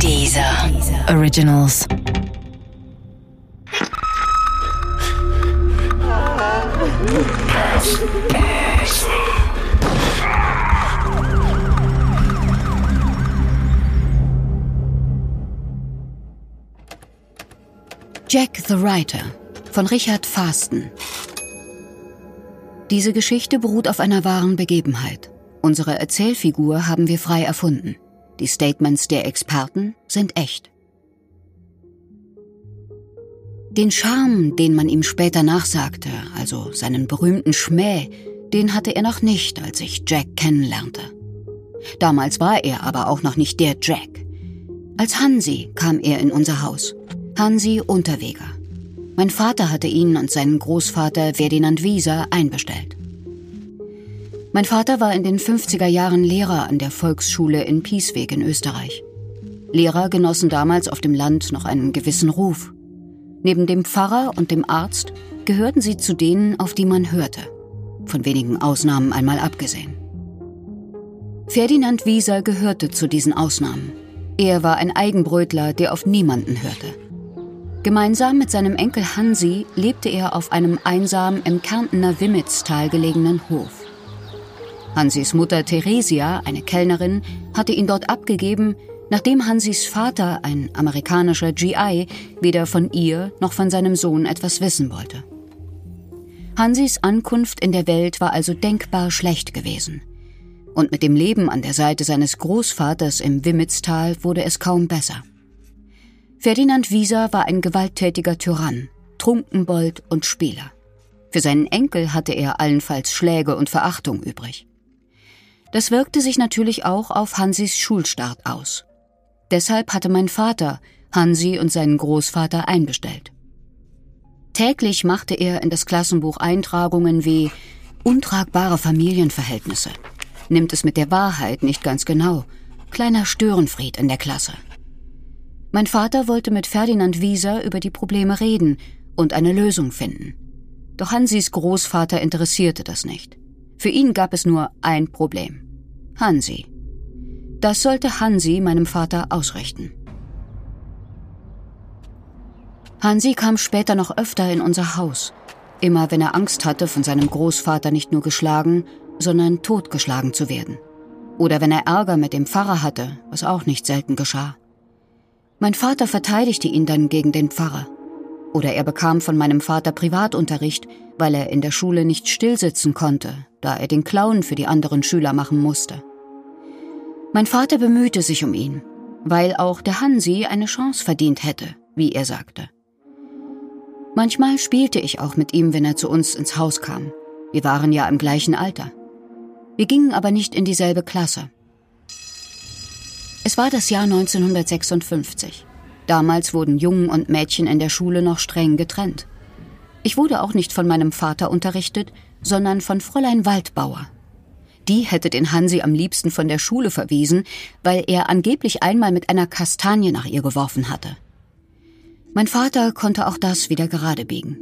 Dieser Originals. Jack the Writer von Richard Fasten. Diese Geschichte beruht auf einer wahren Begebenheit. Unsere Erzählfigur haben wir frei erfunden. Die Statements der Experten sind echt. Den Charme, den man ihm später nachsagte, also seinen berühmten Schmäh, den hatte er noch nicht, als ich Jack kennenlernte. Damals war er aber auch noch nicht der Jack. Als Hansi kam er in unser Haus. Hansi Unterweger. Mein Vater hatte ihn und seinen Großvater Ferdinand Wieser einbestellt. Mein Vater war in den 50er Jahren Lehrer an der Volksschule in Piesweg in Österreich. Lehrer genossen damals auf dem Land noch einen gewissen Ruf. Neben dem Pfarrer und dem Arzt gehörten sie zu denen, auf die man hörte. Von wenigen Ausnahmen einmal abgesehen. Ferdinand Wieser gehörte zu diesen Ausnahmen. Er war ein Eigenbrötler, der auf niemanden hörte. Gemeinsam mit seinem Enkel Hansi lebte er auf einem einsam im Kärntner Wimmitztal gelegenen Hof. Hansis Mutter Theresia, eine Kellnerin, hatte ihn dort abgegeben, nachdem Hansis Vater, ein amerikanischer GI, weder von ihr noch von seinem Sohn etwas wissen wollte. Hansis Ankunft in der Welt war also denkbar schlecht gewesen. Und mit dem Leben an der Seite seines Großvaters im Wimmitztal wurde es kaum besser. Ferdinand Wieser war ein gewalttätiger Tyrann, Trunkenbold und Spieler. Für seinen Enkel hatte er allenfalls Schläge und Verachtung übrig. Das wirkte sich natürlich auch auf Hansis Schulstart aus. Deshalb hatte mein Vater Hansi und seinen Großvater einbestellt. Täglich machte er in das Klassenbuch Eintragungen wie untragbare Familienverhältnisse, nimmt es mit der Wahrheit nicht ganz genau, kleiner Störenfried in der Klasse. Mein Vater wollte mit Ferdinand Wieser über die Probleme reden und eine Lösung finden. Doch Hansis Großvater interessierte das nicht. Für ihn gab es nur ein Problem. Hansi. Das sollte Hansi meinem Vater ausrichten. Hansi kam später noch öfter in unser Haus, immer wenn er Angst hatte, von seinem Großvater nicht nur geschlagen, sondern totgeschlagen zu werden. Oder wenn er Ärger mit dem Pfarrer hatte, was auch nicht selten geschah. Mein Vater verteidigte ihn dann gegen den Pfarrer. Oder er bekam von meinem Vater Privatunterricht, weil er in der Schule nicht stillsitzen konnte, da er den Clown für die anderen Schüler machen musste. Mein Vater bemühte sich um ihn, weil auch der Hansi eine Chance verdient hätte, wie er sagte. Manchmal spielte ich auch mit ihm, wenn er zu uns ins Haus kam. Wir waren ja im gleichen Alter. Wir gingen aber nicht in dieselbe Klasse. Es war das Jahr 1956. Damals wurden Jungen und Mädchen in der Schule noch streng getrennt. Ich wurde auch nicht von meinem Vater unterrichtet, sondern von Fräulein Waldbauer. Die hätte den Hansi am liebsten von der Schule verwiesen, weil er angeblich einmal mit einer Kastanie nach ihr geworfen hatte. Mein Vater konnte auch das wieder gerade biegen.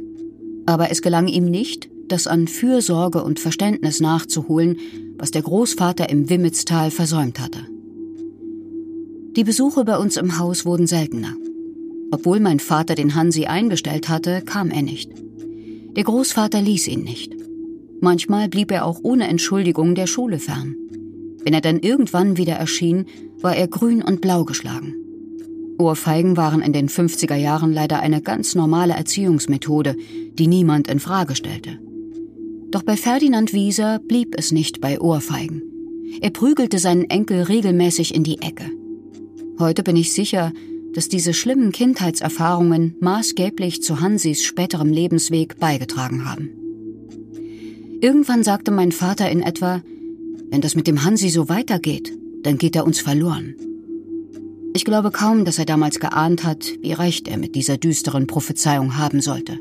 Aber es gelang ihm nicht, das an Fürsorge und Verständnis nachzuholen, was der Großvater im Wimmitztal versäumt hatte. Die Besuche bei uns im Haus wurden seltener. Obwohl mein Vater den Hansi einbestellt hatte, kam er nicht. Der Großvater ließ ihn nicht. Manchmal blieb er auch ohne Entschuldigung der Schule fern. Wenn er dann irgendwann wieder erschien, war er grün und blau geschlagen. Ohrfeigen waren in den 50er Jahren leider eine ganz normale Erziehungsmethode, die niemand in Frage stellte. Doch bei Ferdinand Wieser blieb es nicht bei Ohrfeigen. Er prügelte seinen Enkel regelmäßig in die Ecke. Heute bin ich sicher, dass diese schlimmen Kindheitserfahrungen maßgeblich zu Hansis späterem Lebensweg beigetragen haben. Irgendwann sagte mein Vater in etwa, wenn das mit dem Hansi so weitergeht, dann geht er uns verloren. Ich glaube kaum, dass er damals geahnt hat, wie recht er mit dieser düsteren Prophezeiung haben sollte.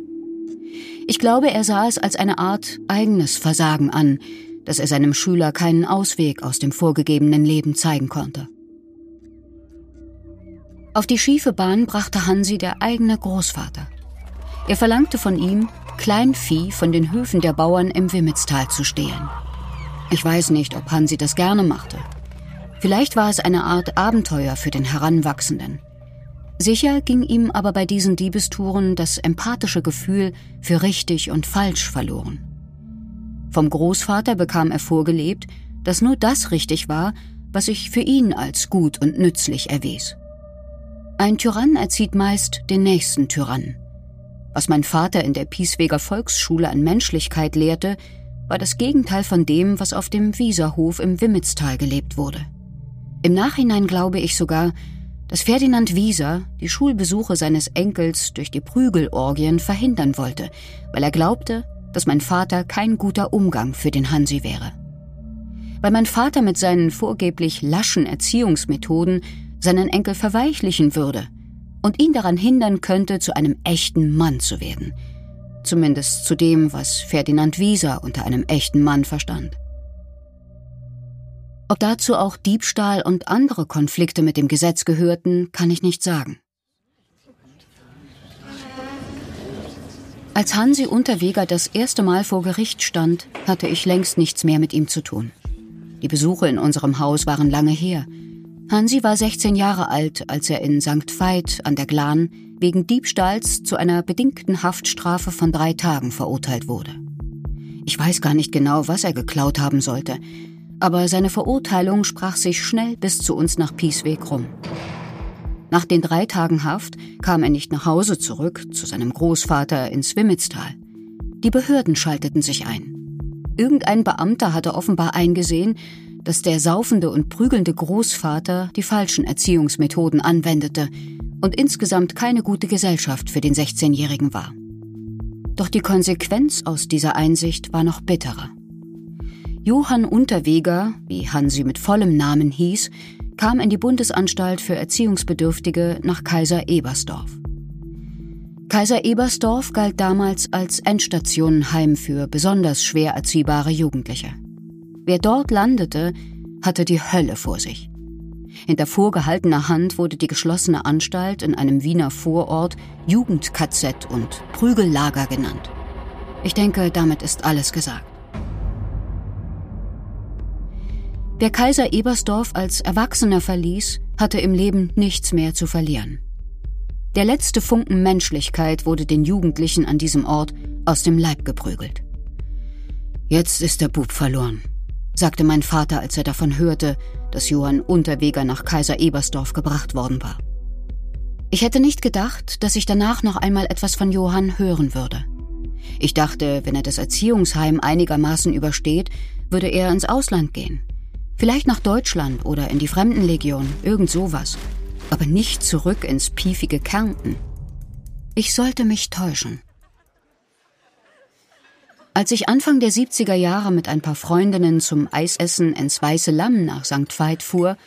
Ich glaube, er sah es als eine Art eigenes Versagen an, dass er seinem Schüler keinen Ausweg aus dem vorgegebenen Leben zeigen konnte. Auf die schiefe Bahn brachte Hansi der eigene Großvater. Er verlangte von ihm, Kleinvieh von den Höfen der Bauern im Wimmitztal zu stehlen. Ich weiß nicht, ob Hansi das gerne machte. Vielleicht war es eine Art Abenteuer für den Heranwachsenden. Sicher ging ihm aber bei diesen Diebestouren das empathische Gefühl für richtig und falsch verloren. Vom Großvater bekam er vorgelebt, dass nur das richtig war, was sich für ihn als gut und nützlich erwies. Ein Tyrann erzieht meist den nächsten Tyrannen. Was mein Vater in der Piesweger Volksschule an Menschlichkeit lehrte, war das Gegenteil von dem, was auf dem Wieserhof im Wimmitztal gelebt wurde. Im Nachhinein glaube ich sogar, dass Ferdinand Wieser die Schulbesuche seines Enkels durch die Prügelorgien verhindern wollte, weil er glaubte, dass mein Vater kein guter Umgang für den Hansi wäre. Weil mein Vater mit seinen vorgeblich laschen Erziehungsmethoden seinen Enkel verweichlichen würde und ihn daran hindern könnte, zu einem echten Mann zu werden. Zumindest zu dem, was Ferdinand Wieser unter einem echten Mann verstand. Ob dazu auch Diebstahl und andere Konflikte mit dem Gesetz gehörten, kann ich nicht sagen. Als Hansi Unterweger das erste Mal vor Gericht stand, hatte ich längst nichts mehr mit ihm zu tun. Die Besuche in unserem Haus waren lange her. Hansi war 16 Jahre alt, als er in St. Veit an der Glan wegen Diebstahls zu einer bedingten Haftstrafe von drei Tagen verurteilt wurde. Ich weiß gar nicht genau, was er geklaut haben sollte, aber seine Verurteilung sprach sich schnell bis zu uns nach Piesweg rum. Nach den drei Tagen Haft kam er nicht nach Hause zurück, zu seinem Großvater ins Wimmitztal. Die Behörden schalteten sich ein. Irgendein Beamter hatte offenbar eingesehen, dass der saufende und prügelnde Großvater die falschen Erziehungsmethoden anwendete und insgesamt keine gute Gesellschaft für den 16-Jährigen war. Doch die Konsequenz aus dieser Einsicht war noch bitterer. Johann Unterweger, wie Hansi mit vollem Namen hieß, kam in die Bundesanstalt für Erziehungsbedürftige nach Kaiser Ebersdorf. Kaiser Ebersdorf galt damals als Endstationenheim für besonders schwer erziehbare Jugendliche. Wer dort landete, hatte die Hölle vor sich. Hinter vorgehaltener Hand wurde die geschlossene Anstalt in einem Wiener Vorort Jugendkazett und Prügellager genannt. Ich denke, damit ist alles gesagt. Wer Kaiser Ebersdorf als Erwachsener verließ, hatte im Leben nichts mehr zu verlieren. Der letzte Funken Menschlichkeit wurde den Jugendlichen an diesem Ort aus dem Leib geprügelt. Jetzt ist der Bub verloren, sagte mein Vater, als er davon hörte, dass Johann Unterweger nach Kaiser Ebersdorf gebracht worden war. Ich hätte nicht gedacht, dass ich danach noch einmal etwas von Johann hören würde. Ich dachte, wenn er das Erziehungsheim einigermaßen übersteht, würde er ins Ausland gehen. Vielleicht nach Deutschland oder in die Fremdenlegion, irgend sowas aber nicht zurück ins piefige Kärnten. Ich sollte mich täuschen. Als ich Anfang der 70er Jahre mit ein paar Freundinnen zum Eisessen ins Weiße Lamm nach St. Veit fuhr,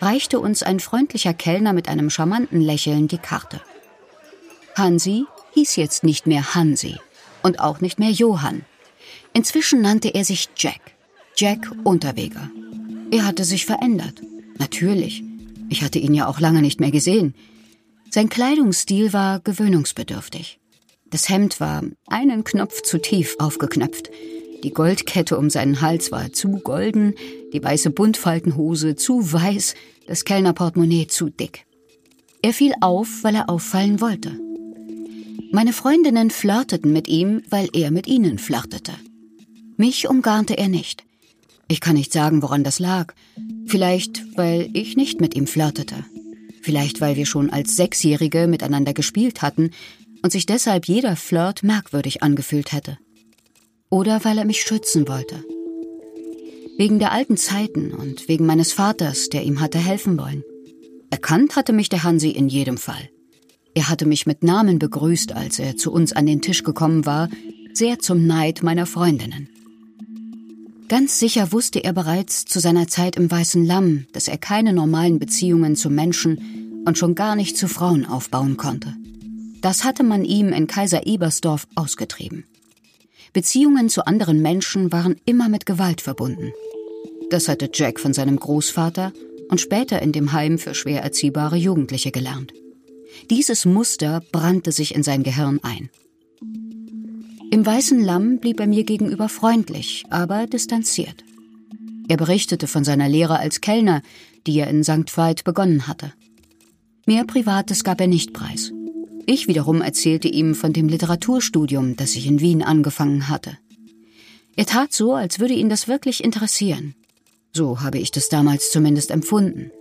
reichte uns ein freundlicher Kellner mit einem charmanten Lächeln die Karte. Hansi hieß jetzt nicht mehr Hansi und auch nicht mehr Johann. Inzwischen nannte er sich Jack. Jack Unterweger. Er hatte sich verändert. Natürlich. Ich hatte ihn ja auch lange nicht mehr gesehen. Sein Kleidungsstil war gewöhnungsbedürftig. Das Hemd war einen Knopf zu tief aufgeknöpft. Die Goldkette um seinen Hals war zu golden, die weiße Buntfaltenhose zu weiß, das Kellnerportemonnaie zu dick. Er fiel auf, weil er auffallen wollte. Meine Freundinnen flirteten mit ihm, weil er mit ihnen flirtete. Mich umgarnte er nicht. Ich kann nicht sagen, woran das lag. Vielleicht, weil ich nicht mit ihm flirtete. Vielleicht, weil wir schon als Sechsjährige miteinander gespielt hatten und sich deshalb jeder Flirt merkwürdig angefühlt hätte. Oder weil er mich schützen wollte. Wegen der alten Zeiten und wegen meines Vaters, der ihm hatte helfen wollen. Erkannt hatte mich der Hansi in jedem Fall. Er hatte mich mit Namen begrüßt, als er zu uns an den Tisch gekommen war, sehr zum Neid meiner Freundinnen. Ganz sicher wusste er bereits zu seiner Zeit im Weißen Lamm, dass er keine normalen Beziehungen zu Menschen und schon gar nicht zu Frauen aufbauen konnte. Das hatte man ihm in Kaiser Ebersdorf ausgetrieben. Beziehungen zu anderen Menschen waren immer mit Gewalt verbunden. Das hatte Jack von seinem Großvater und später in dem Heim für schwer erziehbare Jugendliche gelernt. Dieses Muster brannte sich in sein Gehirn ein. Im weißen Lamm blieb er mir gegenüber freundlich, aber distanziert. Er berichtete von seiner Lehre als Kellner, die er in St. Veit begonnen hatte. Mehr Privates gab er nicht preis. Ich wiederum erzählte ihm von dem Literaturstudium, das ich in Wien angefangen hatte. Er tat so, als würde ihn das wirklich interessieren. So habe ich das damals zumindest empfunden.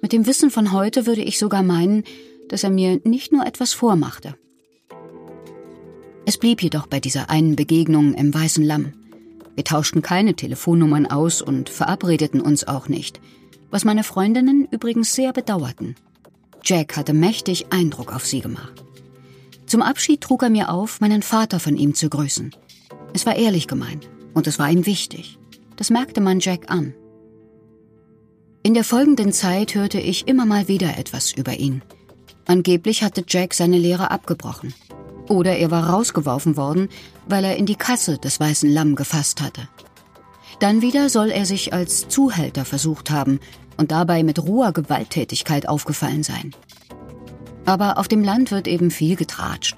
Mit dem Wissen von heute würde ich sogar meinen, dass er mir nicht nur etwas vormachte. Es blieb jedoch bei dieser einen Begegnung im Weißen Lamm. Wir tauschten keine Telefonnummern aus und verabredeten uns auch nicht, was meine Freundinnen übrigens sehr bedauerten. Jack hatte mächtig Eindruck auf sie gemacht. Zum Abschied trug er mir auf, meinen Vater von ihm zu grüßen. Es war ehrlich gemeint und es war ihm wichtig. Das merkte man Jack an. In der folgenden Zeit hörte ich immer mal wieder etwas über ihn. Angeblich hatte Jack seine Lehre abgebrochen. Oder er war rausgeworfen worden, weil er in die Kasse des Weißen Lamm gefasst hatte. Dann wieder soll er sich als Zuhälter versucht haben und dabei mit roher Gewalttätigkeit aufgefallen sein. Aber auf dem Land wird eben viel getratscht.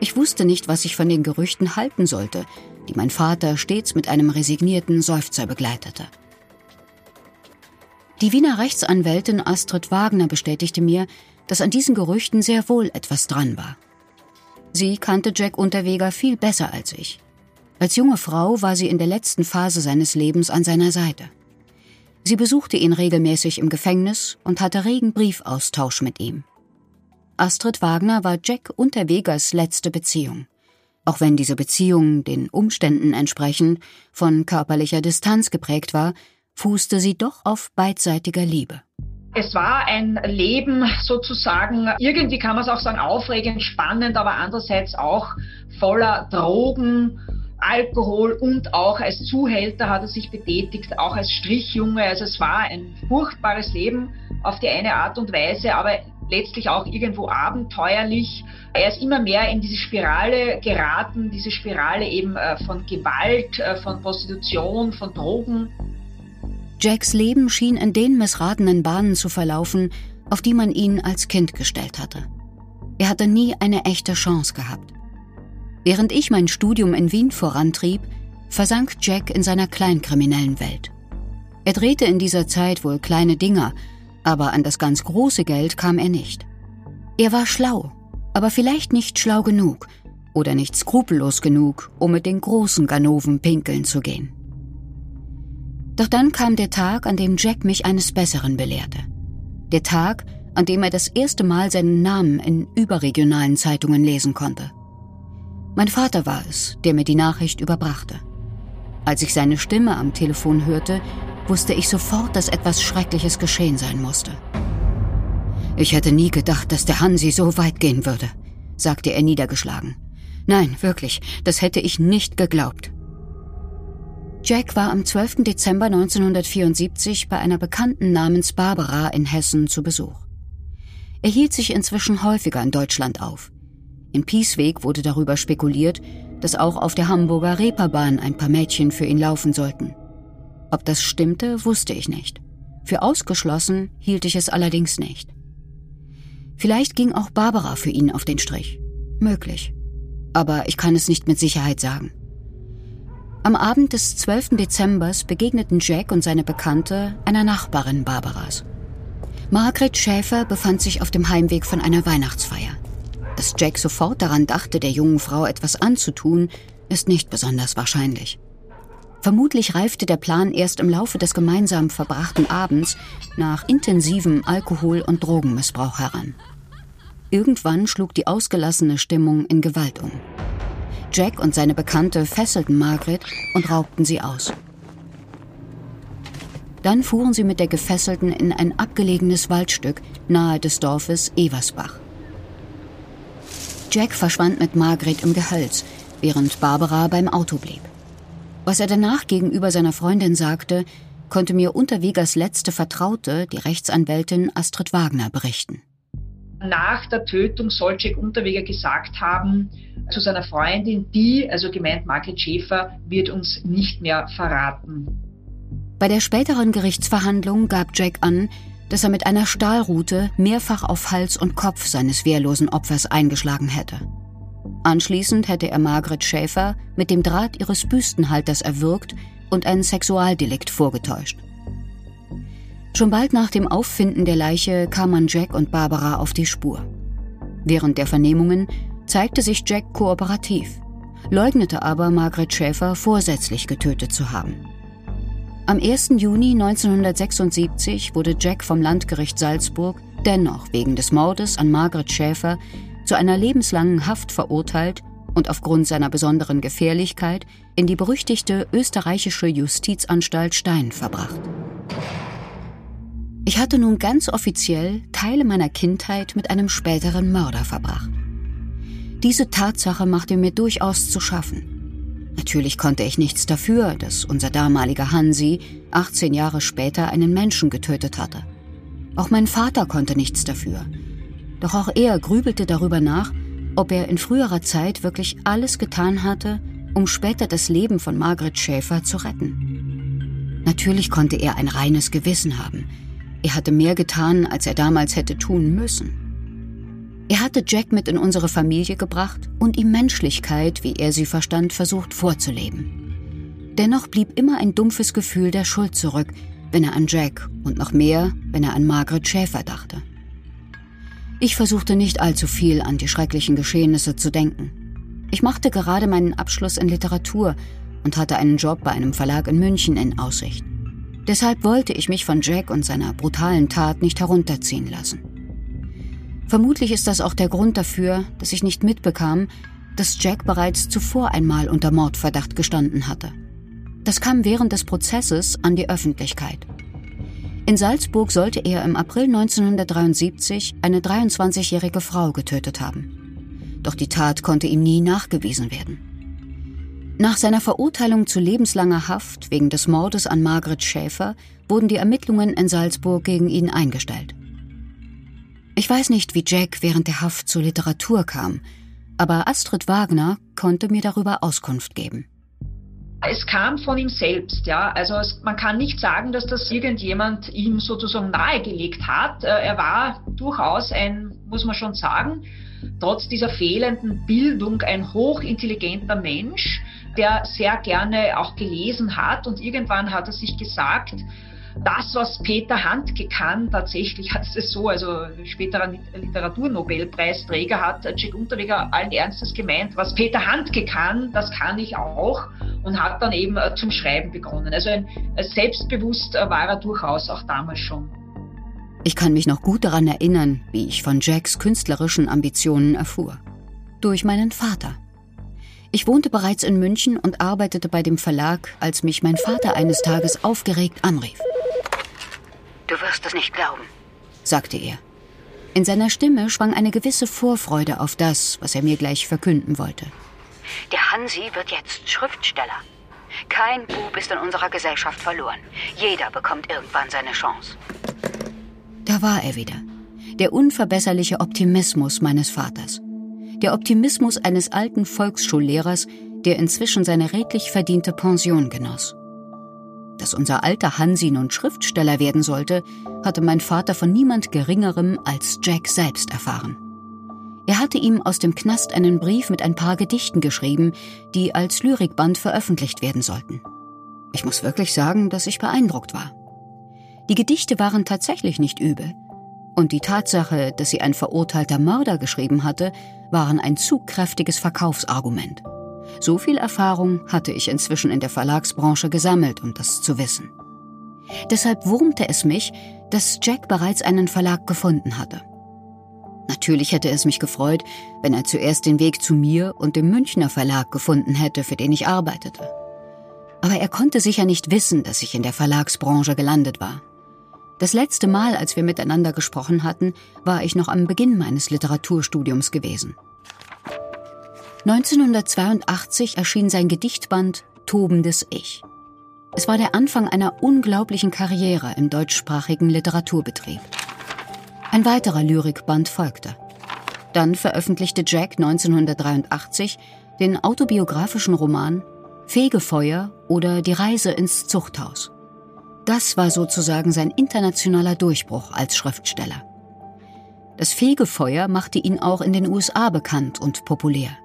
Ich wusste nicht, was ich von den Gerüchten halten sollte, die mein Vater stets mit einem resignierten Seufzer begleitete. Die Wiener Rechtsanwältin Astrid Wagner bestätigte mir, dass an diesen Gerüchten sehr wohl etwas dran war. Sie kannte Jack Unterweger viel besser als ich. Als junge Frau war sie in der letzten Phase seines Lebens an seiner Seite. Sie besuchte ihn regelmäßig im Gefängnis und hatte regen Briefaustausch mit ihm. Astrid Wagner war Jack Unterwegers letzte Beziehung. Auch wenn diese Beziehung den Umständen entsprechend von körperlicher Distanz geprägt war, fußte sie doch auf beidseitiger Liebe. Es war ein Leben sozusagen, irgendwie kann man es auch sagen, aufregend, spannend, aber andererseits auch voller Drogen, Alkohol und auch als Zuhälter hat er sich betätigt, auch als Strichjunge. Also es war ein furchtbares Leben auf die eine Art und Weise, aber letztlich auch irgendwo abenteuerlich. Er ist immer mehr in diese Spirale geraten, diese Spirale eben äh, von Gewalt, äh, von Prostitution, von Drogen. Jacks Leben schien in den missratenen Bahnen zu verlaufen, auf die man ihn als Kind gestellt hatte. Er hatte nie eine echte Chance gehabt. Während ich mein Studium in Wien vorantrieb, versank Jack in seiner kleinkriminellen Welt. Er drehte in dieser Zeit wohl kleine Dinger, aber an das ganz große Geld kam er nicht. Er war schlau, aber vielleicht nicht schlau genug oder nicht skrupellos genug, um mit den großen Ganoven pinkeln zu gehen. Doch dann kam der Tag, an dem Jack mich eines Besseren belehrte. Der Tag, an dem er das erste Mal seinen Namen in überregionalen Zeitungen lesen konnte. Mein Vater war es, der mir die Nachricht überbrachte. Als ich seine Stimme am Telefon hörte, wusste ich sofort, dass etwas Schreckliches geschehen sein musste. Ich hätte nie gedacht, dass der Hansi so weit gehen würde, sagte er niedergeschlagen. Nein, wirklich, das hätte ich nicht geglaubt. Jack war am 12. Dezember 1974 bei einer Bekannten namens Barbara in Hessen zu Besuch. Er hielt sich inzwischen häufiger in Deutschland auf. In Piesweg wurde darüber spekuliert, dass auch auf der Hamburger Reeperbahn ein paar Mädchen für ihn laufen sollten. Ob das stimmte, wusste ich nicht. Für ausgeschlossen hielt ich es allerdings nicht. Vielleicht ging auch Barbara für ihn auf den Strich. Möglich. Aber ich kann es nicht mit Sicherheit sagen. Am Abend des 12. Dezembers begegneten Jack und seine Bekannte einer Nachbarin Barbaras. Margret Schäfer befand sich auf dem Heimweg von einer Weihnachtsfeier. Dass Jack sofort daran dachte, der jungen Frau etwas anzutun, ist nicht besonders wahrscheinlich. Vermutlich reifte der Plan erst im Laufe des gemeinsam verbrachten Abends nach intensivem Alkohol- und Drogenmissbrauch heran. Irgendwann schlug die ausgelassene Stimmung in Gewalt um. Jack und seine Bekannte fesselten Margret und raubten sie aus. Dann fuhren sie mit der Gefesselten in ein abgelegenes Waldstück nahe des Dorfes Eversbach. Jack verschwand mit Margret im Gehölz, während Barbara beim Auto blieb. Was er danach gegenüber seiner Freundin sagte, konnte mir Unterwegers letzte Vertraute, die Rechtsanwältin Astrid Wagner, berichten. Nach der Tötung soll Jack Unterweger gesagt haben zu seiner Freundin, die, also gemeint Margret Schäfer, wird uns nicht mehr verraten. Bei der späteren Gerichtsverhandlung gab Jack an, dass er mit einer Stahlrute mehrfach auf Hals und Kopf seines wehrlosen Opfers eingeschlagen hätte. Anschließend hätte er Margret Schäfer mit dem Draht ihres Büstenhalters erwürgt und ein Sexualdelikt vorgetäuscht. Schon bald nach dem Auffinden der Leiche kam man Jack und Barbara auf die Spur. Während der Vernehmungen zeigte sich Jack kooperativ, leugnete aber Margaret Schäfer vorsätzlich getötet zu haben. Am 1. Juni 1976 wurde Jack vom Landgericht Salzburg dennoch wegen des Mordes an Margaret Schäfer zu einer lebenslangen Haft verurteilt und aufgrund seiner besonderen Gefährlichkeit in die berüchtigte österreichische Justizanstalt Stein verbracht. Ich hatte nun ganz offiziell Teile meiner Kindheit mit einem späteren Mörder verbracht. Diese Tatsache machte mir durchaus zu schaffen. Natürlich konnte ich nichts dafür, dass unser damaliger Hansi 18 Jahre später einen Menschen getötet hatte. Auch mein Vater konnte nichts dafür. Doch auch er grübelte darüber nach, ob er in früherer Zeit wirklich alles getan hatte, um später das Leben von Margaret Schäfer zu retten. Natürlich konnte er ein reines Gewissen haben. Er hatte mehr getan, als er damals hätte tun müssen. Er hatte Jack mit in unsere Familie gebracht und ihm Menschlichkeit, wie er sie verstand, versucht vorzuleben. Dennoch blieb immer ein dumpfes Gefühl der Schuld zurück, wenn er an Jack und noch mehr, wenn er an Margaret Schäfer dachte. Ich versuchte nicht allzu viel an die schrecklichen Geschehnisse zu denken. Ich machte gerade meinen Abschluss in Literatur und hatte einen Job bei einem Verlag in München in Aussicht. Deshalb wollte ich mich von Jack und seiner brutalen Tat nicht herunterziehen lassen. Vermutlich ist das auch der Grund dafür, dass ich nicht mitbekam, dass Jack bereits zuvor einmal unter Mordverdacht gestanden hatte. Das kam während des Prozesses an die Öffentlichkeit. In Salzburg sollte er im April 1973 eine 23-jährige Frau getötet haben. Doch die Tat konnte ihm nie nachgewiesen werden. Nach seiner Verurteilung zu lebenslanger Haft wegen des Mordes an Margret Schäfer wurden die Ermittlungen in Salzburg gegen ihn eingestellt. Ich weiß nicht, wie Jack während der Haft zur Literatur kam, aber Astrid Wagner konnte mir darüber Auskunft geben. Es kam von ihm selbst, ja. Also es, man kann nicht sagen, dass das irgendjemand ihm sozusagen nahegelegt hat. Äh, er war durchaus ein, muss man schon sagen, trotz dieser fehlenden Bildung ein hochintelligenter Mensch, der sehr gerne auch gelesen hat und irgendwann hat er sich gesagt, das, was Peter Handke kann, tatsächlich hat es so, also späterer Literaturnobelpreisträger hat Jack Unterweger allen Ernstes gemeint, was Peter Handke kann, das kann ich auch und hat dann eben äh, zum Schreiben begonnen. Also selbstbewusst äh, war er durchaus auch damals schon. Ich kann mich noch gut daran erinnern, wie ich von Jacks künstlerischen Ambitionen erfuhr. Durch meinen Vater. Ich wohnte bereits in München und arbeitete bei dem Verlag, als mich mein Vater eines Tages aufgeregt anrief. Du wirst es nicht glauben, sagte er. In seiner Stimme schwang eine gewisse Vorfreude auf das, was er mir gleich verkünden wollte. Der Hansi wird jetzt Schriftsteller. Kein Bub ist in unserer Gesellschaft verloren. Jeder bekommt irgendwann seine Chance. Da war er wieder. Der unverbesserliche Optimismus meines Vaters. Der Optimismus eines alten Volksschullehrers, der inzwischen seine redlich verdiente Pension genoss. Dass unser alter Hansi nun Schriftsteller werden sollte, hatte mein Vater von niemand Geringerem als Jack selbst erfahren. Er hatte ihm aus dem Knast einen Brief mit ein paar Gedichten geschrieben, die als Lyrikband veröffentlicht werden sollten. Ich muss wirklich sagen, dass ich beeindruckt war. Die Gedichte waren tatsächlich nicht übel. Und die Tatsache, dass sie ein verurteilter Mörder geschrieben hatte, waren ein zugkräftiges Verkaufsargument. So viel Erfahrung hatte ich inzwischen in der Verlagsbranche gesammelt, um das zu wissen. Deshalb wurmte es mich, dass Jack bereits einen Verlag gefunden hatte. Natürlich hätte es mich gefreut, wenn er zuerst den Weg zu mir und dem Münchner Verlag gefunden hätte, für den ich arbeitete. Aber er konnte sicher nicht wissen, dass ich in der Verlagsbranche gelandet war. Das letzte Mal, als wir miteinander gesprochen hatten, war ich noch am Beginn meines Literaturstudiums gewesen. 1982 erschien sein Gedichtband Tobendes Ich. Es war der Anfang einer unglaublichen Karriere im deutschsprachigen Literaturbetrieb. Ein weiterer Lyrikband folgte. Dann veröffentlichte Jack 1983 den autobiografischen Roman Fegefeuer oder Die Reise ins Zuchthaus. Das war sozusagen sein internationaler Durchbruch als Schriftsteller. Das Fegefeuer machte ihn auch in den USA bekannt und populär.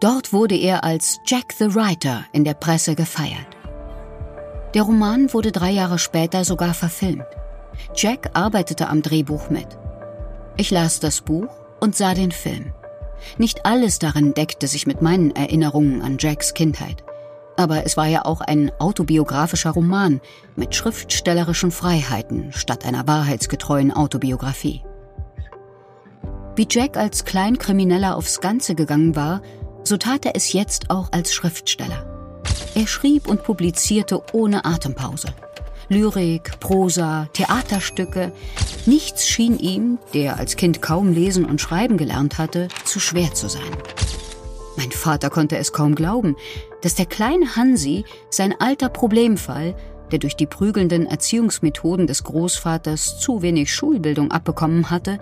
Dort wurde er als Jack the Writer in der Presse gefeiert. Der Roman wurde drei Jahre später sogar verfilmt. Jack arbeitete am Drehbuch mit. Ich las das Buch und sah den Film. Nicht alles darin deckte sich mit meinen Erinnerungen an Jacks Kindheit. Aber es war ja auch ein autobiografischer Roman mit schriftstellerischen Freiheiten statt einer wahrheitsgetreuen Autobiografie. Wie Jack als Kleinkrimineller aufs Ganze gegangen war, so tat er es jetzt auch als Schriftsteller. Er schrieb und publizierte ohne Atempause. Lyrik, Prosa, Theaterstücke. Nichts schien ihm, der als Kind kaum lesen und schreiben gelernt hatte, zu schwer zu sein. Mein Vater konnte es kaum glauben, dass der kleine Hansi, sein alter Problemfall, der durch die prügelnden Erziehungsmethoden des Großvaters zu wenig Schulbildung abbekommen hatte,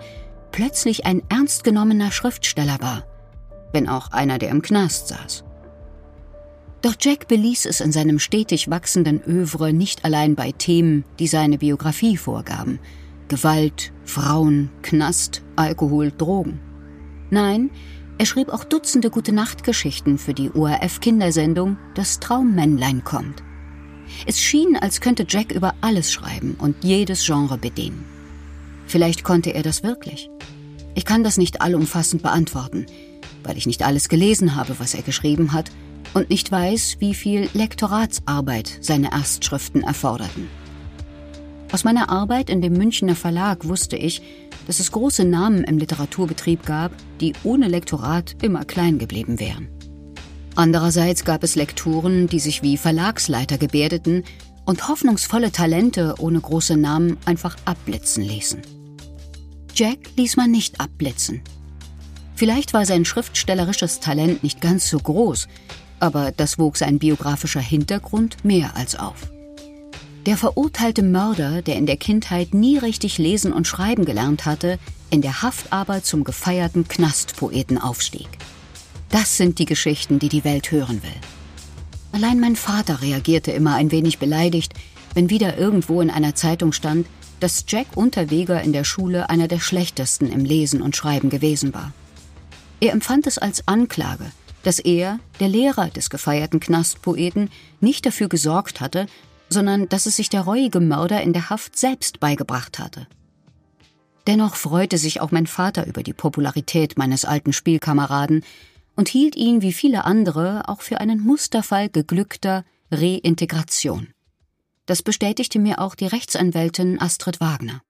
plötzlich ein ernst genommener Schriftsteller war, wenn auch einer, der im Knast saß. Doch Jack beließ es in seinem stetig wachsenden Övre nicht allein bei Themen, die seine Biografie vorgaben. Gewalt, Frauen, Knast, Alkohol, Drogen. Nein, er schrieb auch Dutzende Gute-Nacht-Geschichten für die ORF-Kindersendung Das Traummännlein kommt. Es schien, als könnte Jack über alles schreiben und jedes Genre bedienen. Vielleicht konnte er das wirklich. Ich kann das nicht allumfassend beantworten, weil ich nicht alles gelesen habe, was er geschrieben hat und nicht weiß, wie viel Lektoratsarbeit seine Erstschriften erforderten. Aus meiner Arbeit in dem Münchner Verlag wusste ich, dass es große Namen im Literaturbetrieb gab, die ohne Lektorat immer klein geblieben wären. Andererseits gab es Lektoren, die sich wie Verlagsleiter gebärdeten und hoffnungsvolle Talente ohne große Namen einfach abblitzen ließen. Jack ließ man nicht abblitzen. Vielleicht war sein schriftstellerisches Talent nicht ganz so groß, aber das wog sein biografischer Hintergrund mehr als auf. Der verurteilte Mörder, der in der Kindheit nie richtig lesen und schreiben gelernt hatte, in der Haft aber zum gefeierten Knastpoeten aufstieg. Das sind die Geschichten, die die Welt hören will. Allein mein Vater reagierte immer ein wenig beleidigt, wenn wieder irgendwo in einer Zeitung stand, dass Jack Unterweger in der Schule einer der schlechtesten im Lesen und Schreiben gewesen war. Er empfand es als Anklage, dass er, der Lehrer des gefeierten Knastpoeten, nicht dafür gesorgt hatte, sondern dass es sich der reuige Mörder in der Haft selbst beigebracht hatte. Dennoch freute sich auch mein Vater über die Popularität meines alten Spielkameraden und hielt ihn wie viele andere auch für einen Musterfall geglückter Reintegration. Das bestätigte mir auch die Rechtsanwältin Astrid Wagner.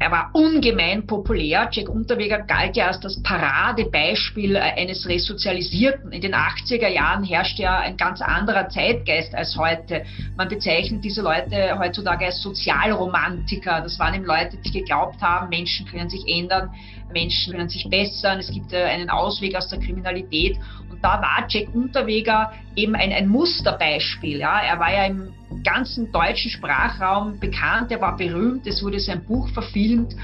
Er war ungemein populär. Jack Unterweger galt ja als das Paradebeispiel äh, eines Resozialisierten. In den 80er Jahren herrschte ja ein ganz anderer Zeitgeist als heute. Man bezeichnet diese Leute heutzutage als Sozialromantiker. Das waren eben Leute, die geglaubt haben, Menschen können sich ändern, Menschen können sich bessern, es gibt äh, einen Ausweg aus der Kriminalität. Und da war Jack Unterweger eben ein, ein Musterbeispiel. Ja. Er war ja im ganzen deutschen Sprachraum bekannt, er war berühmt, es wurde sein Buch verfilmt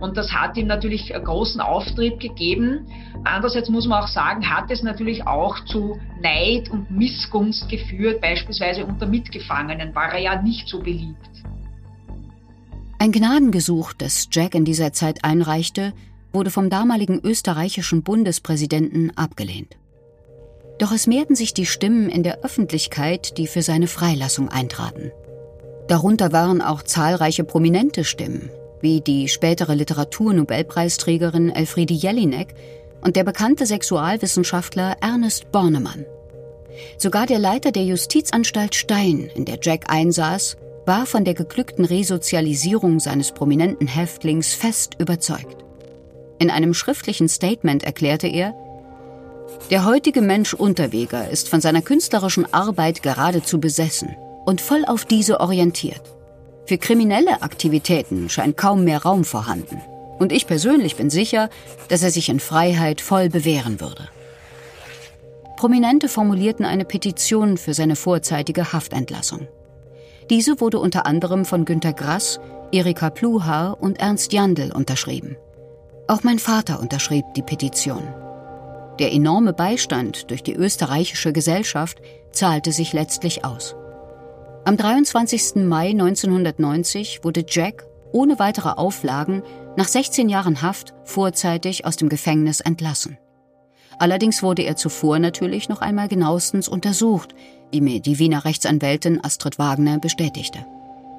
und das hat ihm natürlich großen Auftrieb gegeben. Andererseits muss man auch sagen, hat es natürlich auch zu Neid und Missgunst geführt, beispielsweise unter Mitgefangenen war er ja nicht so beliebt. Ein Gnadengesuch, das Jack in dieser Zeit einreichte, wurde vom damaligen österreichischen Bundespräsidenten abgelehnt. Doch es mehrten sich die Stimmen in der Öffentlichkeit, die für seine Freilassung eintraten. Darunter waren auch zahlreiche prominente Stimmen, wie die spätere Literaturnobelpreisträgerin Elfriede Jelinek und der bekannte Sexualwissenschaftler Ernest Bornemann. Sogar der Leiter der Justizanstalt Stein, in der Jack einsaß, war von der geglückten Resozialisierung seines prominenten Häftlings fest überzeugt. In einem schriftlichen Statement erklärte er, der heutige Mensch Unterweger ist von seiner künstlerischen Arbeit geradezu besessen und voll auf diese orientiert. Für kriminelle Aktivitäten scheint kaum mehr Raum vorhanden. Und ich persönlich bin sicher, dass er sich in Freiheit voll bewähren würde. Prominente formulierten eine Petition für seine vorzeitige Haftentlassung. Diese wurde unter anderem von Günter Grass, Erika Pluhar und Ernst Jandl unterschrieben. Auch mein Vater unterschrieb die Petition. Der enorme Beistand durch die österreichische Gesellschaft zahlte sich letztlich aus. Am 23. Mai 1990 wurde Jack ohne weitere Auflagen nach 16 Jahren Haft vorzeitig aus dem Gefängnis entlassen. Allerdings wurde er zuvor natürlich noch einmal genauestens untersucht, wie mir die Wiener Rechtsanwältin Astrid Wagner bestätigte.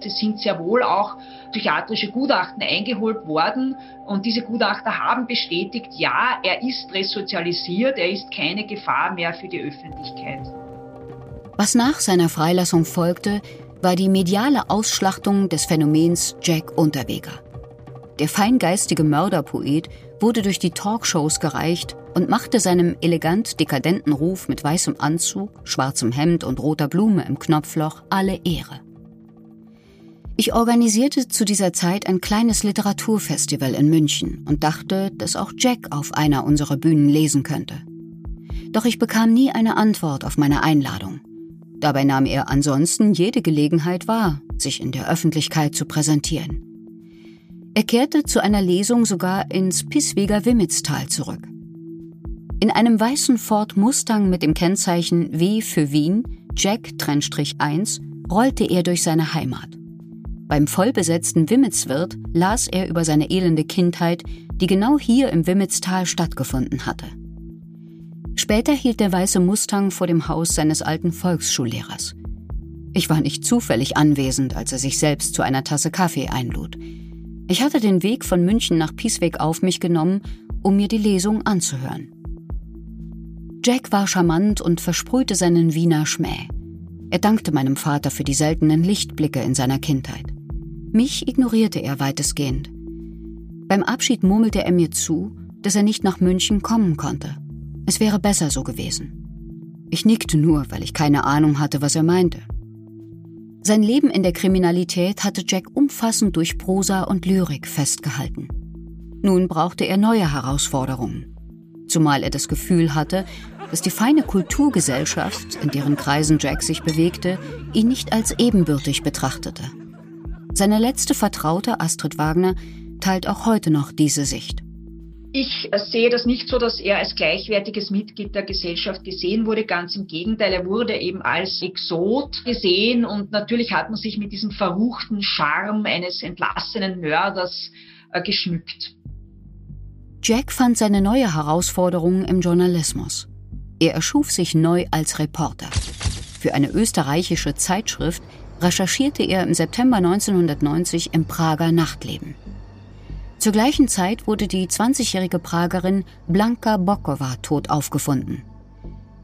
Es sind sehr wohl auch psychiatrische Gutachten eingeholt worden und diese Gutachter haben bestätigt, ja, er ist resozialisiert, er ist keine Gefahr mehr für die Öffentlichkeit. Was nach seiner Freilassung folgte, war die mediale Ausschlachtung des Phänomens Jack Unterweger. Der feingeistige Mörderpoet wurde durch die Talkshows gereicht und machte seinem elegant dekadenten Ruf mit weißem Anzug, schwarzem Hemd und roter Blume im Knopfloch alle Ehre. Ich organisierte zu dieser Zeit ein kleines Literaturfestival in München und dachte, dass auch Jack auf einer unserer Bühnen lesen könnte. Doch ich bekam nie eine Antwort auf meine Einladung. Dabei nahm er ansonsten jede Gelegenheit wahr, sich in der Öffentlichkeit zu präsentieren. Er kehrte zu einer Lesung sogar ins Pissweger Wimmitztal zurück. In einem weißen Ford Mustang mit dem Kennzeichen W für Wien, Jack-1, rollte er durch seine Heimat. Beim vollbesetzten Wimmitzwirt las er über seine elende Kindheit, die genau hier im Wimmitztal stattgefunden hatte. Später hielt der weiße Mustang vor dem Haus seines alten Volksschullehrers. Ich war nicht zufällig anwesend, als er sich selbst zu einer Tasse Kaffee einlud. Ich hatte den Weg von München nach Piesweg auf mich genommen, um mir die Lesung anzuhören. Jack war charmant und versprühte seinen Wiener Schmäh. Er dankte meinem Vater für die seltenen Lichtblicke in seiner Kindheit. Mich ignorierte er weitestgehend. Beim Abschied murmelte er mir zu, dass er nicht nach München kommen konnte. Es wäre besser so gewesen. Ich nickte nur, weil ich keine Ahnung hatte, was er meinte. Sein Leben in der Kriminalität hatte Jack umfassend durch Prosa und Lyrik festgehalten. Nun brauchte er neue Herausforderungen. Zumal er das Gefühl hatte, dass die feine Kulturgesellschaft, in deren Kreisen Jack sich bewegte, ihn nicht als ebenbürtig betrachtete. Seine letzte Vertraute Astrid Wagner teilt auch heute noch diese Sicht. Ich sehe das nicht so, dass er als gleichwertiges Mitglied der Gesellschaft gesehen wurde. Ganz im Gegenteil, er wurde eben als Exot gesehen und natürlich hat man sich mit diesem verruchten Charme eines entlassenen Mörders äh, geschmückt. Jack fand seine neue Herausforderung im Journalismus. Er erschuf sich neu als Reporter. Für eine österreichische Zeitschrift recherchierte er im September 1990 im Prager Nachtleben. Zur gleichen Zeit wurde die 20-jährige Pragerin Blanka Bokova tot aufgefunden.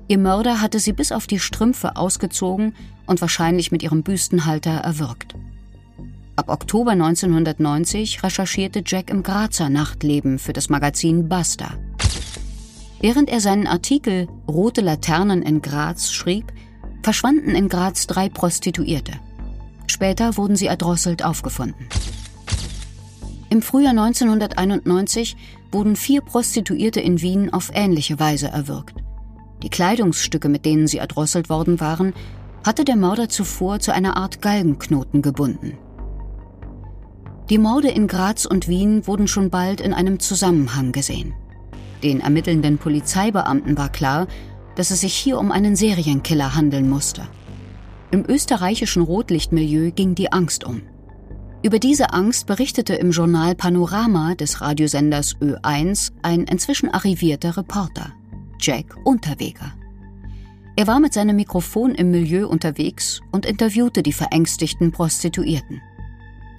Ihr Mörder hatte sie bis auf die Strümpfe ausgezogen und wahrscheinlich mit ihrem Büstenhalter erwürgt. Ab Oktober 1990 recherchierte Jack im Grazer Nachtleben für das Magazin Basta. Während er seinen Artikel Rote Laternen in Graz schrieb, verschwanden in Graz drei Prostituierte. Später wurden sie erdrosselt aufgefunden. Im Frühjahr 1991 wurden vier Prostituierte in Wien auf ähnliche Weise erwürgt. Die Kleidungsstücke, mit denen sie erdrosselt worden waren, hatte der Mörder zuvor zu einer Art Galgenknoten gebunden. Die Morde in Graz und Wien wurden schon bald in einem Zusammenhang gesehen. Den ermittelnden Polizeibeamten war klar, dass es sich hier um einen Serienkiller handeln musste. Im österreichischen Rotlichtmilieu ging die Angst um. Über diese Angst berichtete im Journal Panorama des Radiosenders Ö1 ein inzwischen arrivierter Reporter, Jack Unterweger. Er war mit seinem Mikrofon im Milieu unterwegs und interviewte die verängstigten Prostituierten.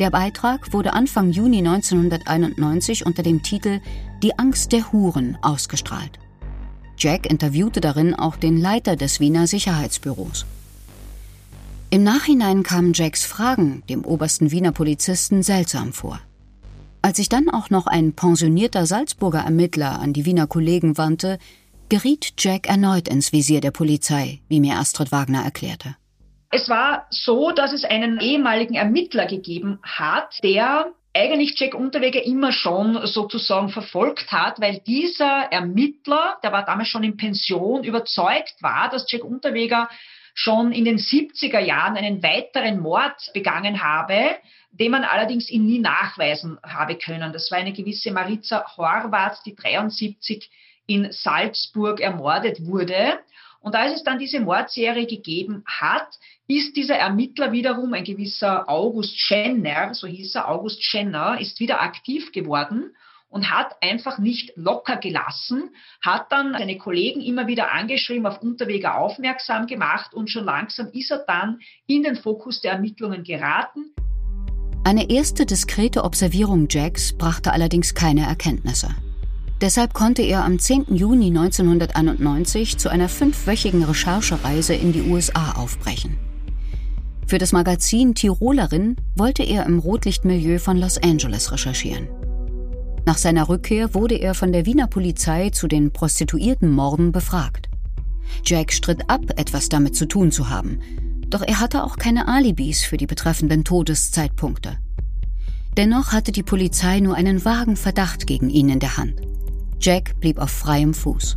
Der Beitrag wurde Anfang Juni 1991 unter dem Titel Die Angst der Huren ausgestrahlt. Jack interviewte darin auch den Leiter des Wiener Sicherheitsbüros. Im Nachhinein kamen Jacks Fragen dem obersten Wiener Polizisten seltsam vor. Als sich dann auch noch ein pensionierter Salzburger Ermittler an die Wiener Kollegen wandte, geriet Jack erneut ins Visier der Polizei, wie mir Astrid Wagner erklärte. Es war so, dass es einen ehemaligen Ermittler gegeben hat, der eigentlich Jack Unterweger immer schon sozusagen verfolgt hat, weil dieser Ermittler, der war damals schon in Pension, überzeugt war, dass Jack Unterweger schon in den 70er Jahren einen weiteren Mord begangen habe, den man allerdings ihn nie nachweisen habe können. Das war eine gewisse Maritza Horvath, die 73 in Salzburg ermordet wurde. Und als es dann diese Mordserie gegeben hat, ist dieser Ermittler wiederum, ein gewisser August Schenner, so hieß er, August Schenner, ist wieder aktiv geworden und hat einfach nicht locker gelassen, hat dann seine Kollegen immer wieder angeschrieben, auf Unterweger aufmerksam gemacht und schon langsam ist er dann in den Fokus der Ermittlungen geraten. Eine erste diskrete Observierung Jacks brachte allerdings keine Erkenntnisse. Deshalb konnte er am 10. Juni 1991 zu einer fünfwöchigen Recherchereise in die USA aufbrechen. Für das Magazin Tirolerin wollte er im Rotlichtmilieu von Los Angeles recherchieren. Nach seiner Rückkehr wurde er von der Wiener Polizei zu den Prostituiertenmorden befragt. Jack stritt ab, etwas damit zu tun zu haben, doch er hatte auch keine Alibis für die betreffenden Todeszeitpunkte. Dennoch hatte die Polizei nur einen vagen Verdacht gegen ihn in der Hand. Jack blieb auf freiem Fuß.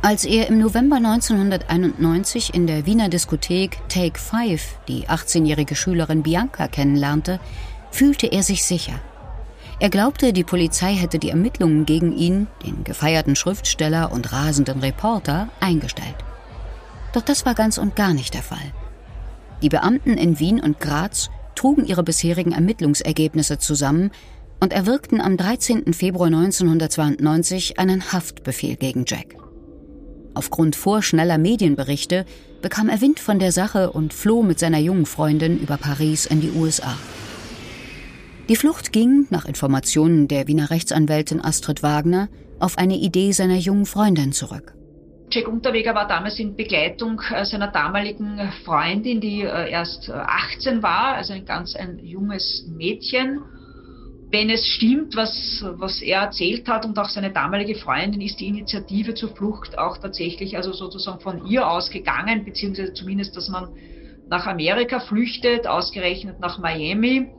Als er im November 1991 in der Wiener Diskothek Take Five die 18-jährige Schülerin Bianca kennenlernte, fühlte er sich sicher. Er glaubte, die Polizei hätte die Ermittlungen gegen ihn, den gefeierten Schriftsteller und rasenden Reporter, eingestellt. Doch das war ganz und gar nicht der Fall. Die Beamten in Wien und Graz trugen ihre bisherigen Ermittlungsergebnisse zusammen und erwirkten am 13. Februar 1992 einen Haftbefehl gegen Jack. Aufgrund vorschneller Medienberichte bekam er Wind von der Sache und floh mit seiner jungen Freundin über Paris in die USA. Die Flucht ging, nach Informationen der Wiener Rechtsanwältin Astrid Wagner, auf eine Idee seiner jungen Freundin zurück. Jack Unterweger war damals in Begleitung äh, seiner damaligen Freundin, die äh, erst 18 äh, war, also ein ganz ein junges Mädchen wenn es stimmt, was, was er erzählt hat und auch seine damalige Freundin, ist die Initiative zur Flucht auch tatsächlich also sozusagen von ihr ausgegangen, beziehungsweise zumindest, dass man nach Amerika flüchtet, ausgerechnet nach Miami.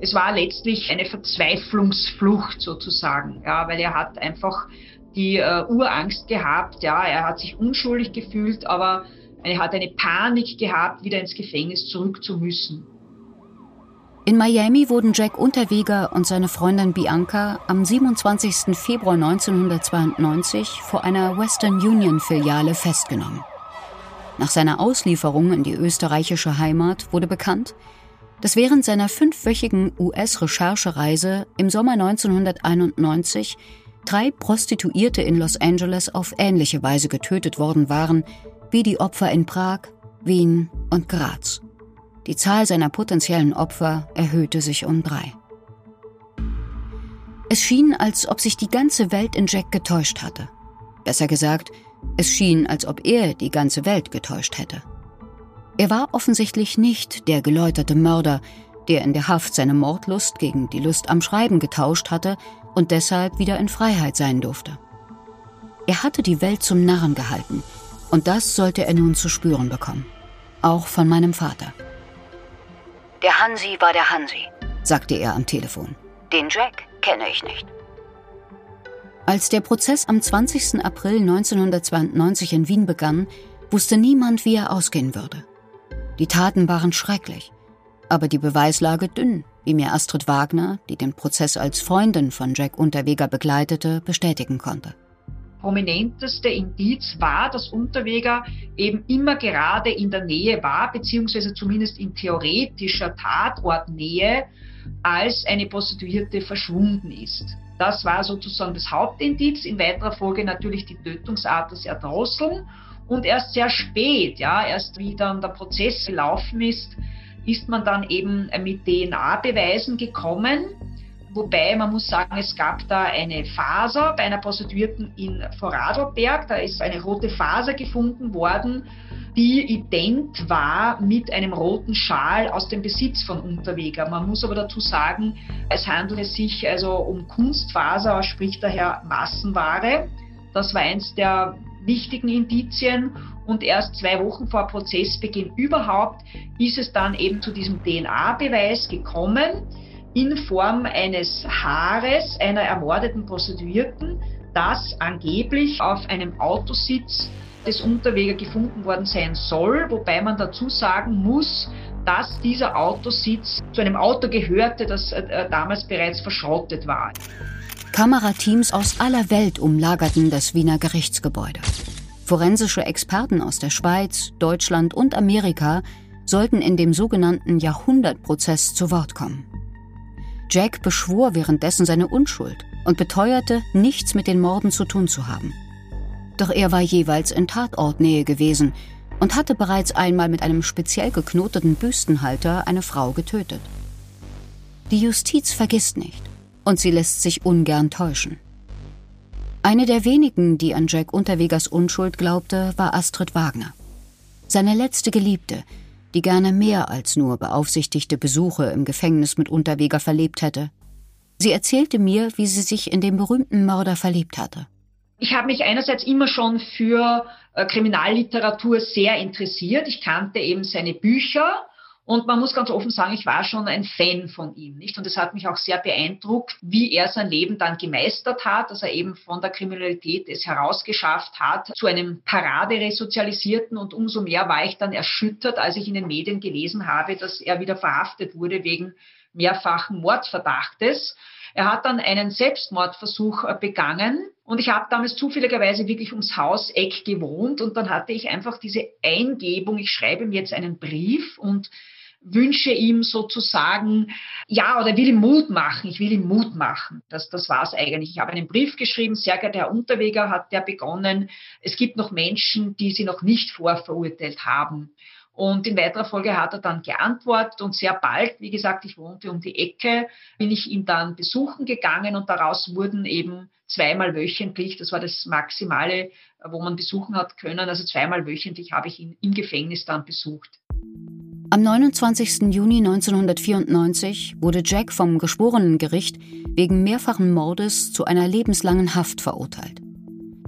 Es war letztlich eine Verzweiflungsflucht sozusagen, ja, weil er hat einfach die äh, Urangst gehabt, ja, er hat sich unschuldig gefühlt, aber er hat eine Panik gehabt, wieder ins Gefängnis zurück zu müssen. In Miami wurden Jack Unterweger und seine Freundin Bianca am 27. Februar 1992 vor einer Western Union Filiale festgenommen. Nach seiner Auslieferung in die österreichische Heimat wurde bekannt, dass während seiner fünfwöchigen US-Recherchereise im Sommer 1991 drei Prostituierte in Los Angeles auf ähnliche Weise getötet worden waren wie die Opfer in Prag, Wien und Graz. Die Zahl seiner potenziellen Opfer erhöhte sich um drei. Es schien, als ob sich die ganze Welt in Jack getäuscht hatte. Besser gesagt, es schien, als ob er die ganze Welt getäuscht hätte. Er war offensichtlich nicht der geläuterte Mörder, der in der Haft seine Mordlust gegen die Lust am Schreiben getauscht hatte und deshalb wieder in Freiheit sein durfte. Er hatte die Welt zum Narren gehalten, und das sollte er nun zu spüren bekommen. Auch von meinem Vater. Der Hansi war der Hansi, sagte er am Telefon. Den Jack kenne ich nicht. Als der Prozess am 20. April 1992 in Wien begann, wusste niemand, wie er ausgehen würde. Die Taten waren schrecklich, aber die Beweislage dünn, wie mir Astrid Wagner, die den Prozess als Freundin von Jack Unterweger begleitete, bestätigen konnte prominenteste Indiz war, dass Unterweger eben immer gerade in der Nähe war, beziehungsweise zumindest in theoretischer Tatortnähe, als eine Prostituierte verschwunden ist. Das war sozusagen das Hauptindiz. In weiterer Folge natürlich die Tötungsart des Erdrosseln. Und erst sehr spät, ja, erst wie dann der Prozess gelaufen ist, ist man dann eben mit DNA-Beweisen gekommen Wobei man muss sagen, es gab da eine Faser bei einer Prostituierten in Vorarlberg. Da ist eine rote Faser gefunden worden, die ident war mit einem roten Schal aus dem Besitz von Unterweger. Man muss aber dazu sagen, es handelt sich also um Kunstfaser, sprich daher Massenware. Das war eins der wichtigen Indizien und erst zwei Wochen vor Prozessbeginn überhaupt ist es dann eben zu diesem DNA-Beweis gekommen in Form eines Haares einer ermordeten Prostituierten, das angeblich auf einem Autositz des Unterweger gefunden worden sein soll, wobei man dazu sagen muss, dass dieser Autositz zu einem Auto gehörte, das äh, damals bereits verschrottet war. Kamerateams aus aller Welt umlagerten das Wiener Gerichtsgebäude. Forensische Experten aus der Schweiz, Deutschland und Amerika sollten in dem sogenannten Jahrhundertprozess zu Wort kommen. Jack beschwor währenddessen seine Unschuld und beteuerte, nichts mit den Morden zu tun zu haben. Doch er war jeweils in Tatortnähe gewesen und hatte bereits einmal mit einem speziell geknoteten Büstenhalter eine Frau getötet. Die Justiz vergisst nicht und sie lässt sich ungern täuschen. Eine der wenigen, die an Jack Unterwegers Unschuld glaubte, war Astrid Wagner. Seine letzte Geliebte, die gerne mehr als nur beaufsichtigte Besuche im Gefängnis mit Unterweger verlebt hätte. Sie erzählte mir, wie sie sich in den berühmten Mörder verliebt hatte. Ich habe mich einerseits immer schon für äh, Kriminalliteratur sehr interessiert. Ich kannte eben seine Bücher und man muss ganz offen sagen, ich war schon ein Fan von ihm, nicht? Und es hat mich auch sehr beeindruckt, wie er sein Leben dann gemeistert hat, dass er eben von der Kriminalität es herausgeschafft hat zu einem Paraderesozialisierten. Und umso mehr war ich dann erschüttert, als ich in den Medien gelesen habe, dass er wieder verhaftet wurde wegen mehrfachen Mordverdachtes. Er hat dann einen Selbstmordversuch äh, begangen und ich habe damals zufälligerweise wirklich ums Hauseck gewohnt und dann hatte ich einfach diese Eingebung, ich schreibe ihm jetzt einen Brief und wünsche ihm sozusagen, ja, oder will ihm Mut machen. Ich will ihm Mut machen. Das, das war es eigentlich. Ich habe einen Brief geschrieben, sehr geehrter Herr Unterweger, hat der begonnen. Es gibt noch Menschen, die Sie noch nicht vorverurteilt haben. Und in weiterer Folge hat er dann geantwortet und sehr bald, wie gesagt, ich wohnte um die Ecke, bin ich ihn dann besuchen gegangen und daraus wurden eben zweimal wöchentlich, das war das Maximale, wo man besuchen hat können, also zweimal wöchentlich habe ich ihn im Gefängnis dann besucht. Am 29. Juni 1994 wurde Jack vom Geschworenengericht wegen mehrfachen Mordes zu einer lebenslangen Haft verurteilt.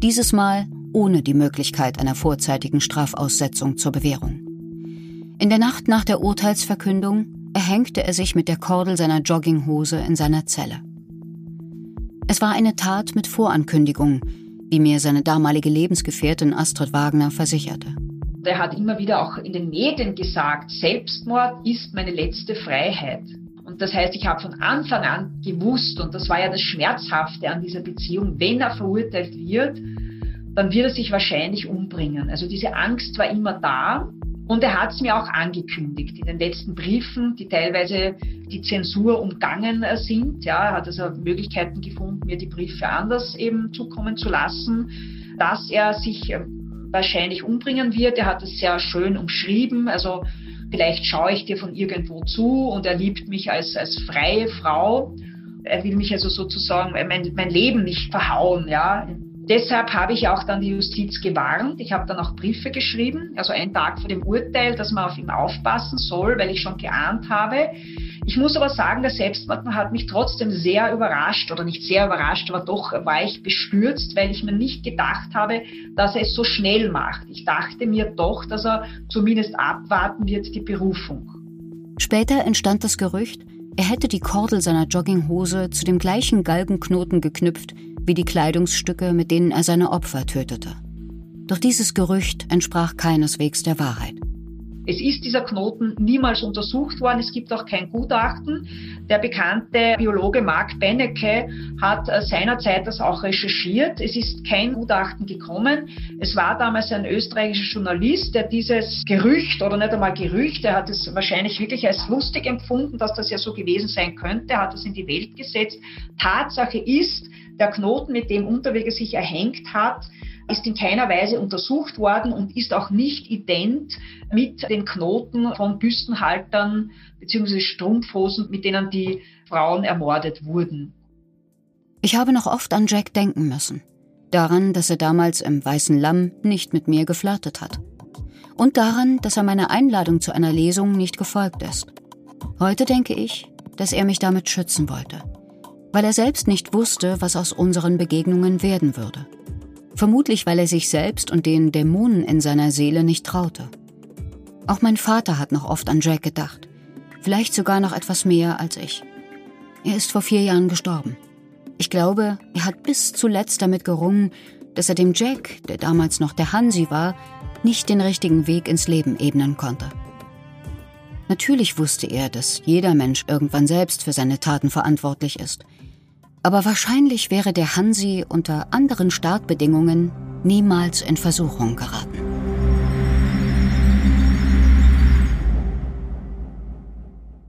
Dieses Mal ohne die Möglichkeit einer vorzeitigen Strafaussetzung zur Bewährung. In der Nacht nach der Urteilsverkündung erhängte er sich mit der Kordel seiner Jogginghose in seiner Zelle. Es war eine Tat mit Vorankündigung, wie mir seine damalige Lebensgefährtin Astrid Wagner versicherte. Der hat immer wieder auch in den Medien gesagt, Selbstmord ist meine letzte Freiheit. Und das heißt, ich habe von Anfang an gewusst, und das war ja das Schmerzhafte an dieser Beziehung, wenn er verurteilt wird, dann wird er sich wahrscheinlich umbringen. Also diese Angst war immer da. Und er hat es mir auch angekündigt in den letzten Briefen, die teilweise die Zensur umgangen sind. Ja, er hat also Möglichkeiten gefunden, mir die Briefe anders eben zukommen zu lassen, dass er sich wahrscheinlich umbringen wird. Er hat es sehr schön umschrieben. Also vielleicht schaue ich dir von irgendwo zu und er liebt mich als, als freie Frau. Er will mich also sozusagen mein, mein Leben nicht verhauen, ja. Deshalb habe ich auch dann die Justiz gewarnt. Ich habe dann auch Briefe geschrieben, also einen Tag vor dem Urteil, dass man auf ihn aufpassen soll, weil ich schon geahnt habe, ich muss aber sagen, der Selbstmord hat mich trotzdem sehr überrascht oder nicht sehr überrascht, aber doch war ich bestürzt, weil ich mir nicht gedacht habe, dass er es so schnell macht. Ich dachte mir doch, dass er zumindest abwarten wird, die Berufung. Später entstand das Gerücht, er hätte die Kordel seiner Jogginghose zu dem gleichen Galgenknoten geknüpft wie die Kleidungsstücke, mit denen er seine Opfer tötete. Doch dieses Gerücht entsprach keineswegs der Wahrheit. Es ist dieser Knoten niemals untersucht worden. Es gibt auch kein Gutachten. Der bekannte Biologe Mark Benecke hat äh, seinerzeit das auch recherchiert. Es ist kein Gutachten gekommen. Es war damals ein österreichischer Journalist, der dieses Gerücht oder nicht einmal Gerücht, er hat es wahrscheinlich wirklich als lustig empfunden, dass das ja so gewesen sein könnte, hat es in die Welt gesetzt. Tatsache ist, der Knoten, mit dem Unterweger sich erhängt hat, ist in keiner Weise untersucht worden und ist auch nicht ident mit den Knoten von Büstenhaltern bzw. Strumpfhosen, mit denen die Frauen ermordet wurden. Ich habe noch oft an Jack denken müssen. Daran, dass er damals im Weißen Lamm nicht mit mir geflirtet hat. Und daran, dass er meiner Einladung zu einer Lesung nicht gefolgt ist. Heute denke ich, dass er mich damit schützen wollte. Weil er selbst nicht wusste, was aus unseren Begegnungen werden würde. Vermutlich, weil er sich selbst und den Dämonen in seiner Seele nicht traute. Auch mein Vater hat noch oft an Jack gedacht. Vielleicht sogar noch etwas mehr als ich. Er ist vor vier Jahren gestorben. Ich glaube, er hat bis zuletzt damit gerungen, dass er dem Jack, der damals noch der Hansi war, nicht den richtigen Weg ins Leben ebnen konnte. Natürlich wusste er, dass jeder Mensch irgendwann selbst für seine Taten verantwortlich ist – aber wahrscheinlich wäre der Hansi unter anderen Startbedingungen niemals in Versuchung geraten.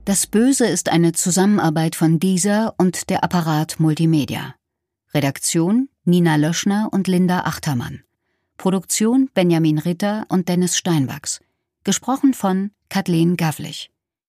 Das Böse ist eine Zusammenarbeit von dieser und der Apparat Multimedia. Redaktion Nina Löschner und Linda Achtermann. Produktion Benjamin Ritter und Dennis Steinwachs. Gesprochen von Kathleen Gavlich.